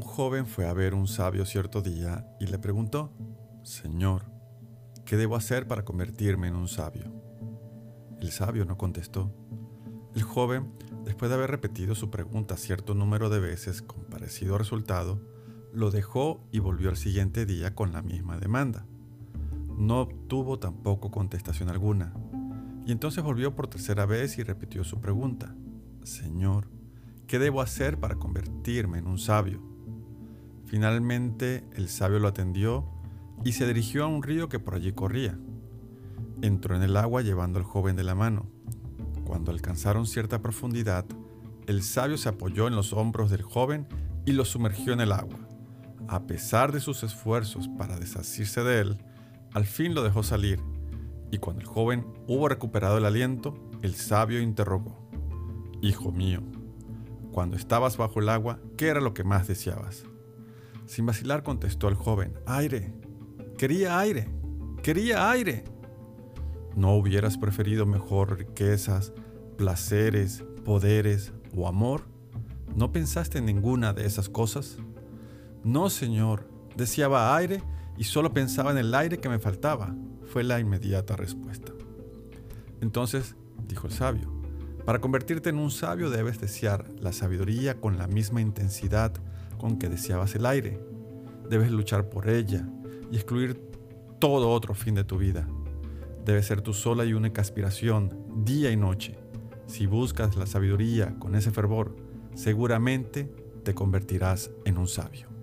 joven fue a ver un sabio cierto día y le preguntó, Señor, ¿qué debo hacer para convertirme en un sabio? El sabio no contestó. El joven, después de haber repetido su pregunta cierto número de veces con parecido resultado, lo dejó y volvió al siguiente día con la misma demanda. No obtuvo tampoco contestación alguna. Y entonces volvió por tercera vez y repitió su pregunta. Señor, ¿qué debo hacer para convertirme en un sabio? Finalmente el sabio lo atendió y se dirigió a un río que por allí corría. Entró en el agua llevando al joven de la mano. Cuando alcanzaron cierta profundidad, el sabio se apoyó en los hombros del joven y lo sumergió en el agua. A pesar de sus esfuerzos para desasirse de él, al fin lo dejó salir, y cuando el joven hubo recuperado el aliento, el sabio interrogó, Hijo mío, cuando estabas bajo el agua, ¿qué era lo que más deseabas? Sin vacilar contestó el joven, aire, quería aire, quería aire. ¿No hubieras preferido mejor riquezas, placeres, poderes o amor? ¿No pensaste en ninguna de esas cosas? No, Señor, deseaba aire y solo pensaba en el aire que me faltaba, fue la inmediata respuesta. Entonces, dijo el sabio, para convertirte en un sabio debes desear la sabiduría con la misma intensidad con que deseabas el aire. Debes luchar por ella y excluir todo otro fin de tu vida. Debe ser tu sola y única aspiración, día y noche. Si buscas la sabiduría con ese fervor, seguramente te convertirás en un sabio.